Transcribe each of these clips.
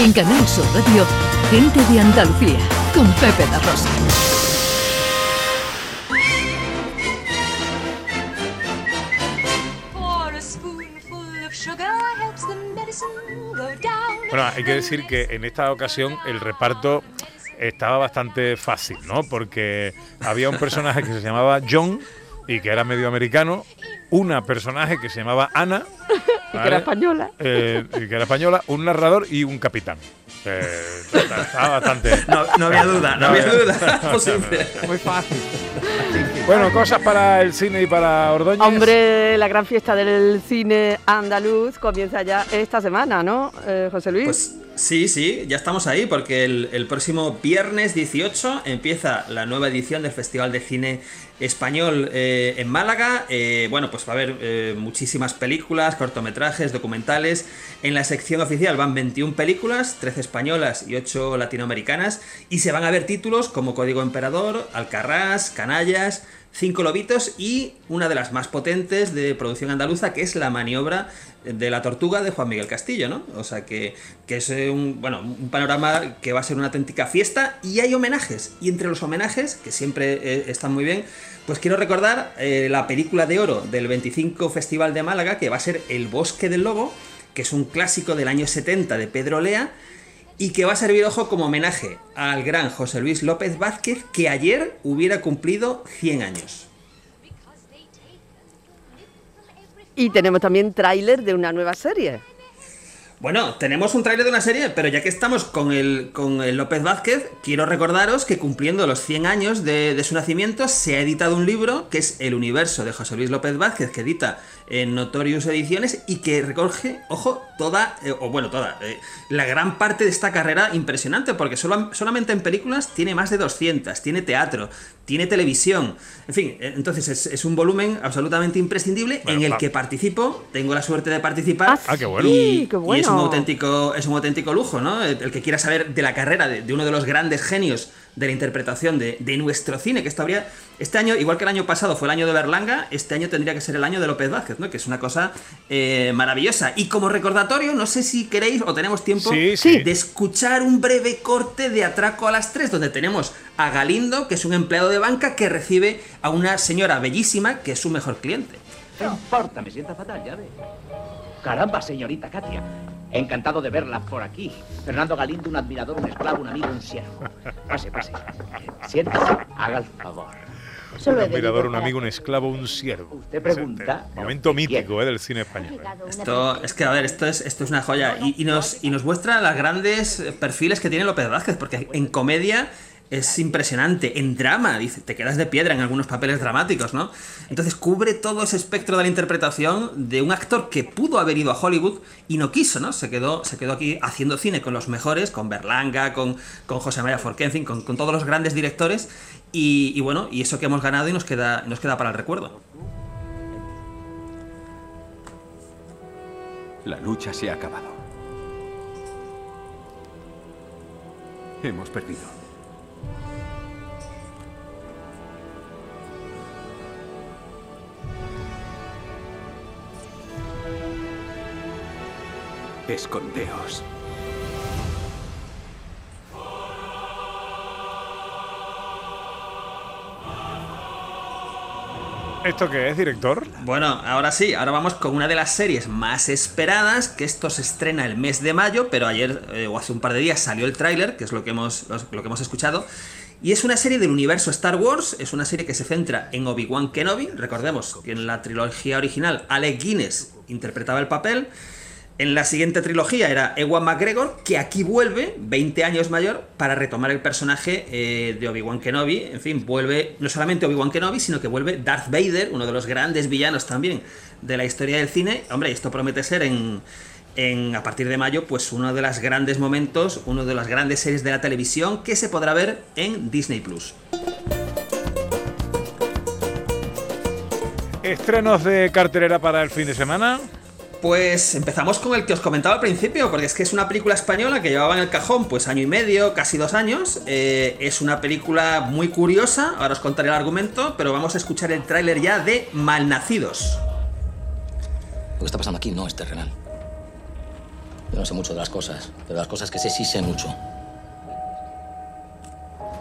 En Canal Sur Radio, Gente de Andalucía, con Pepe La Rosa. Bueno, hay que decir que en esta ocasión el reparto estaba bastante fácil, ¿no? Porque había un personaje que se llamaba John y que era medio americano, una personaje que se llamaba Ana. Y que era española. Eh, y que era española, un narrador y un capitán. Eh, estaba bastante. No, no había duda, no había duda. Posible. Muy fácil. Bueno, cosas para el cine y para Ordóñez. Hombre, la gran fiesta del cine andaluz comienza ya esta semana, ¿no, eh, José Luis? Pues sí, sí, ya estamos ahí porque el, el próximo viernes 18 empieza la nueva edición del Festival de Cine Español eh, en Málaga. Eh, bueno, pues va a haber eh, muchísimas películas, cortometrajes, documentales. En la sección oficial van 21 películas, 13 españolas y 8 latinoamericanas. Y se van a ver títulos como Código Emperador, Alcarrás, Canallas, Cinco Lobitos y una de las más potentes de producción andaluza, que es La Maniobra de la Tortuga de Juan Miguel Castillo, ¿no? O sea que, que es un, bueno, un panorama que va a ser una auténtica fiesta y hay homenajes. Y entre los homenajes, que siempre eh, están muy bien, pues quiero recordar eh, la película de oro del 25 Festival de Málaga, que va a ser El Bosque del Lobo, que es un clásico del año 70 de Pedro Lea y que va a servir, ojo, como homenaje al gran José Luis López Vázquez, que ayer hubiera cumplido 100 años. Y tenemos también tráiler de una nueva serie. Bueno, tenemos un tráiler de una serie, pero ya que estamos con el, con el López Vázquez, quiero recordaros que cumpliendo los 100 años de, de, su nacimiento, se ha editado un libro que es El universo de José Luis López Vázquez, que edita en Notorious Ediciones y que recoge, ojo, toda, eh, o bueno, toda, eh, la gran parte de esta carrera impresionante, porque solo, solamente en películas tiene más de 200, tiene teatro, tiene televisión, en fin, eh, entonces es, es un volumen absolutamente imprescindible bueno, en el que participo, tengo la suerte de participar. Ah, qué bueno. Y, qué bueno. y es un auténtico, es un auténtico lujo, ¿no? El, el que quiera saber de la carrera de, de, uno de los grandes genios de la interpretación de, de nuestro cine, que estaría, este año, igual que el año pasado fue el año de Berlanga, este año tendría que ser el año de López Vázquez, ¿no? Que es una cosa eh, maravillosa. Y como recordatorio, no sé si queréis o tenemos tiempo sí, sí. de escuchar un breve corte de Atraco a las 3, donde tenemos a Galindo, que es un empleado de banca que recibe a una señora bellísima que es su mejor cliente. No importa, me sienta fatal, ya ve. Caramba, señorita Katia. Encantado de verla por aquí. Fernando Galindo, un admirador, un esclavo, un amigo, un siervo. Pase, pase. Siéntase, haga el favor. Un admirador, un amigo, un esclavo, un siervo. Usted pregunta. Momento mítico eh, del cine español. Esto, es que, a ver, esto es, esto es una joya. Y, y, nos, y nos muestra los grandes perfiles que tiene López Vázquez, porque en comedia es impresionante. En drama, dice, te quedas de piedra en algunos papeles dramáticos, ¿no? Entonces cubre todo ese espectro de la interpretación de un actor que pudo haber ido a Hollywood y no quiso, ¿no? Se quedó, se quedó aquí haciendo cine con los mejores, con Berlanga, con, con José María Forqué, en fin, con, con todos los grandes directores. Y, y, bueno, y eso que hemos ganado y nos queda, nos queda para el recuerdo. La lucha se ha acabado. Hemos perdido. Escondeos. ¿Esto qué es, director? Bueno, ahora sí, ahora vamos con una de las series más esperadas, que esto se estrena el mes de mayo, pero ayer eh, o hace un par de días salió el tráiler, que es lo que, hemos, lo que hemos escuchado, y es una serie del universo Star Wars, es una serie que se centra en Obi-Wan Kenobi, recordemos que en la trilogía original Alec Guinness interpretaba el papel, en la siguiente trilogía era Ewan McGregor, que aquí vuelve, 20 años mayor, para retomar el personaje eh, de Obi-Wan Kenobi. En fin, vuelve no solamente Obi-Wan Kenobi, sino que vuelve Darth Vader, uno de los grandes villanos también de la historia del cine. Hombre, esto promete ser en, en, a partir de mayo, pues uno de los grandes momentos, uno de las grandes series de la televisión que se podrá ver en Disney Plus. Estrenos de cartelera para el fin de semana. Pues empezamos con el que os comentaba al principio, porque es que es una película española que llevaba en el cajón pues año y medio, casi dos años. Eh, es una película muy curiosa, ahora os contaré el argumento, pero vamos a escuchar el tráiler ya de Malnacidos. Lo que está pasando aquí no es terrenal. Yo no sé mucho de las cosas, pero las cosas que sé sí sé mucho.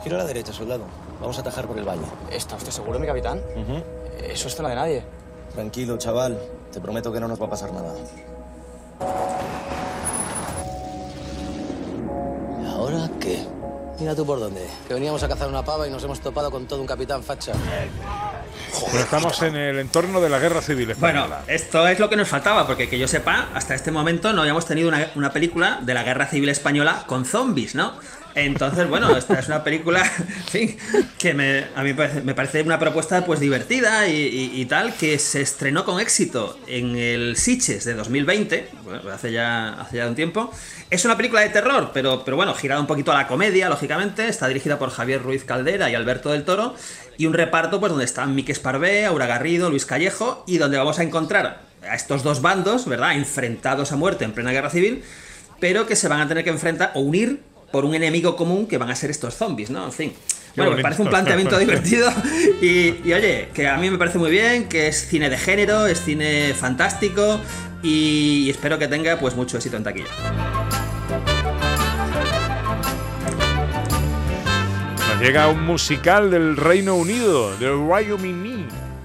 Gira a la derecha, soldado. Vamos a atajar por el valle. ¿Está usted seguro, mi capitán? Eso es zona de nadie. Tranquilo, chaval. Te prometo que no nos va a pasar nada. ¿Y ahora qué? Mira tú por dónde. Que veníamos a cazar una pava y nos hemos topado con todo un capitán facha. Pero estamos en el entorno de la guerra civil Bueno, española. esto es lo que nos faltaba, porque que yo sepa, hasta este momento no habíamos tenido una, una película de la guerra civil española con zombies, ¿no? Entonces, bueno, esta es una película, que me, a mí me parece, una propuesta pues divertida y, tal, que se estrenó con éxito en el Sitges de 2020, bueno, hace ya, hace ya un tiempo. Es una película de terror, pero, pero bueno, girada un poquito a la comedia, lógicamente. Está dirigida por Javier Ruiz Caldera y Alberto del Toro. Y un reparto pues donde están Mique Esparvé, Aura Garrido, Luis Callejo, y donde vamos a encontrar a estos dos bandos, ¿verdad? Enfrentados a muerte en plena guerra civil, pero que se van a tener que enfrentar o unir por un enemigo común que van a ser estos zombies, ¿no? En fin. Bueno, me parece un planteamiento divertido y, y, oye, que a mí me parece muy bien, que es cine de género, es cine fantástico y espero que tenga pues mucho éxito en taquilla. Nos llega un musical del Reino Unido, del Wyoming.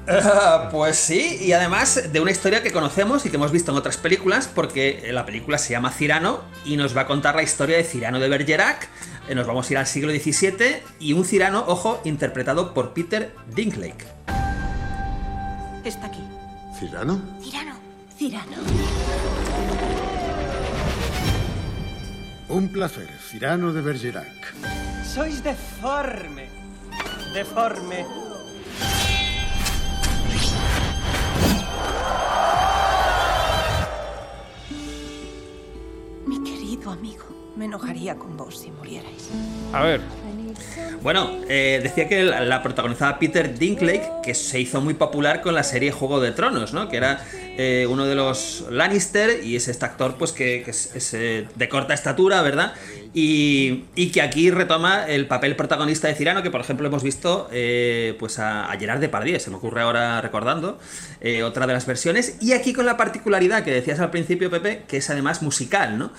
Pues sí, y además de una historia que conocemos y que hemos visto en otras películas, porque la película se llama Cirano y nos va a contar la historia de Cirano de Bergerac. Eh, Nos vamos a ir al siglo XVII y un Cirano, ojo, interpretado por Peter Dinklage. Está aquí. ¿Cirano? Cirano. Cirano. Un placer, Cirano de Bergerac. Sois deforme. Deforme. Amigo, me enojaría con vos si murierais. A ver, Bueno, eh, decía que la, la protagonizaba Peter Dinklage, que se hizo muy popular con la serie Juego de Tronos, ¿no? Que era eh, uno de los Lannister y es este actor, pues que, que es, es, eh, de corta estatura, ¿verdad? Y, y que aquí retoma el papel protagonista de Cirano, que por ejemplo hemos visto eh, pues a, a Gerard Depardieu, se me ocurre ahora recordando, eh, otra de las versiones. Y aquí con la particularidad que decías al principio, Pepe, que es además musical, ¿no?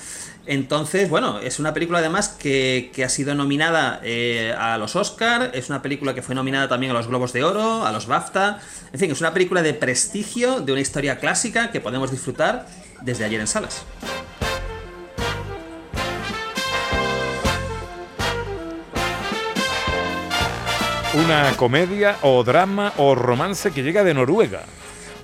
Entonces, bueno, es una película además que, que ha sido nominada eh, a los Oscar, es una película que fue nominada también a los Globos de Oro, a los BAFTA, en fin, es una película de prestigio, de una historia clásica que podemos disfrutar desde ayer en salas. una comedia o drama o romance que llega de Noruega.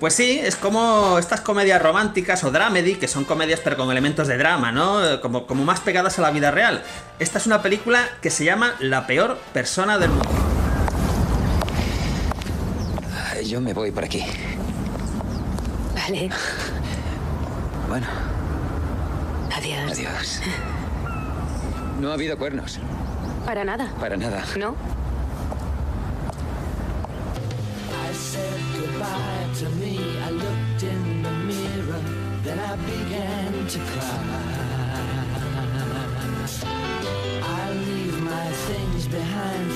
Pues sí, es como estas comedias románticas o dramedy, que son comedias pero con elementos de drama, ¿no? Como, como más pegadas a la vida real. Esta es una película que se llama La peor persona del mundo. Yo me voy por aquí. Vale. Bueno, Adiós. adiós. No ha habido cuernos. Para nada. Para nada. ¿No?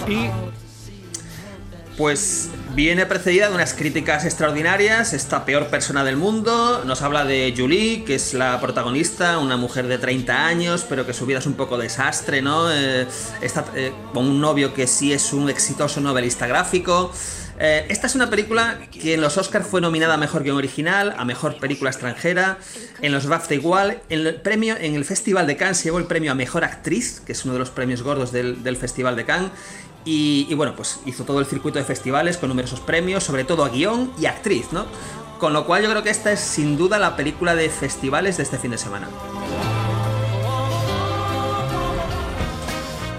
Y Pues viene precedida de unas críticas extraordinarias, esta peor persona del mundo, nos habla de Julie, que es la protagonista, una mujer de 30 años, pero que su vida es un poco desastre, ¿no? Eh, está eh, con un novio que sí es un exitoso novelista gráfico. Eh, esta es una película que en los Oscars fue nominada a Mejor Guión Original, a Mejor Película Extranjera, en los BAFTA igual, en el, premio, en el Festival de Cannes se llevó el premio a Mejor Actriz, que es uno de los premios gordos del, Festival de Cannes, y, y bueno, pues hizo todo el circuito de festivales con numerosos premios, sobre todo a guion y actriz, ¿no? Con lo cual yo creo que esta es sin duda la película de festivales de este fin de semana.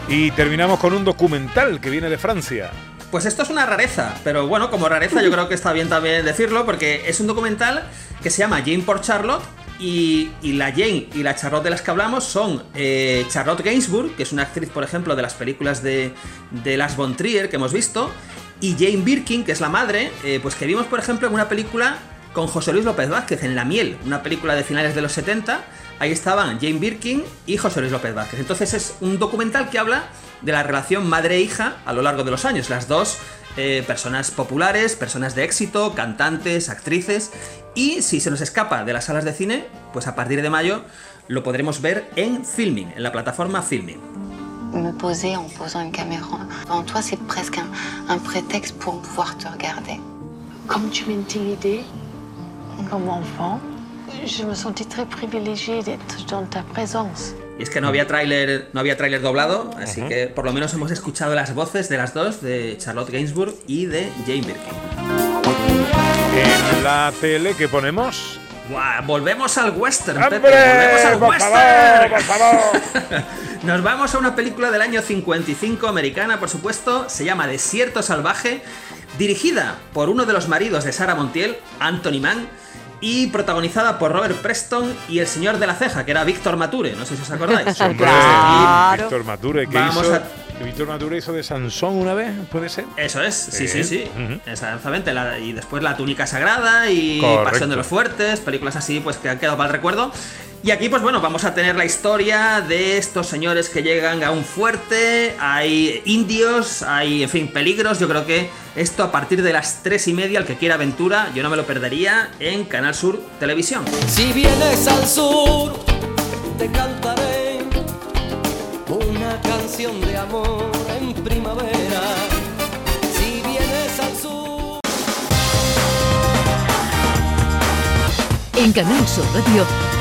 Y terminamos con un documental que viene de Francia. Pues esto es una rareza, pero bueno, como rareza yo creo que está bien también decirlo, porque es un documental que se llama Jane por Charlotte. Y, la Jane y la Charlotte de las que hablamos son eh, Charlotte Gainsbourg, que es una actriz, por ejemplo, de las películas de, de Las von Trier que hemos visto, y Jane Birkin, que es la madre, eh, pues que vimos, por ejemplo, en una película con José Luis López Vázquez, en La Miel, una película de finales de los 70. Ahí estaban Jane Birkin y José Luis López Vázquez. Entonces es un documental que habla de la relación madre-hija a lo largo de los años. Las dos eh, personas populares, personas de éxito, cantantes, actrices. Y si se nos escapa de las salas de cine, pues a partir de mayo lo podremos ver en Filming, en la plataforma Filming. Me poser en posant une caméra devant toi, c'est presque un, un prétexte pour pouvoir te regarder. Comme tu m'intimidais, comme enfant, je me sentais très privilégiée d'être dans ta présence. Y es que no había tráiler, no había tráiler doblado, así que por lo menos hemos escuchado las voces de las dos, de Charlotte Gainsbourg y de Jane Birkin. En la tele que ponemos. Buah, volvemos al western, ¡Hombre! Pepe, volvemos al ¡Por western. favor, por favor! Nos vamos a una película del año 55 americana, por supuesto, se llama Desierto Salvaje, dirigida por uno de los maridos de Sarah Montiel, Anthony Mann, y protagonizada por Robert Preston y el señor de la ceja, que era Víctor Mature, no sé si os acordáis. Hombre, Claro. Víctor Mature, que Vamos hizo. a- Víctor Mature hizo de Sansón una vez, ¿puede ser? Eso es, sí, sí, sí. Ujú. Exactamente. la- y después La túnica sagrada y Correcto. Pasión de los Fuertes, películas así, pues que han quedado para el recuerdo. Y aquí, pues bueno, vamos a tener la historia de estos señores que llegan a un fuerte, hay indios, hay, en fin, peligros. Yo creo que esto a partir de las tres y media, el que quiera aventura, yo no me lo perdería en Canal Sur Televisión. Si vienes al sur, te cantaré una canción de amor en primavera. Si vienes al sur. En Canal Sur Radio,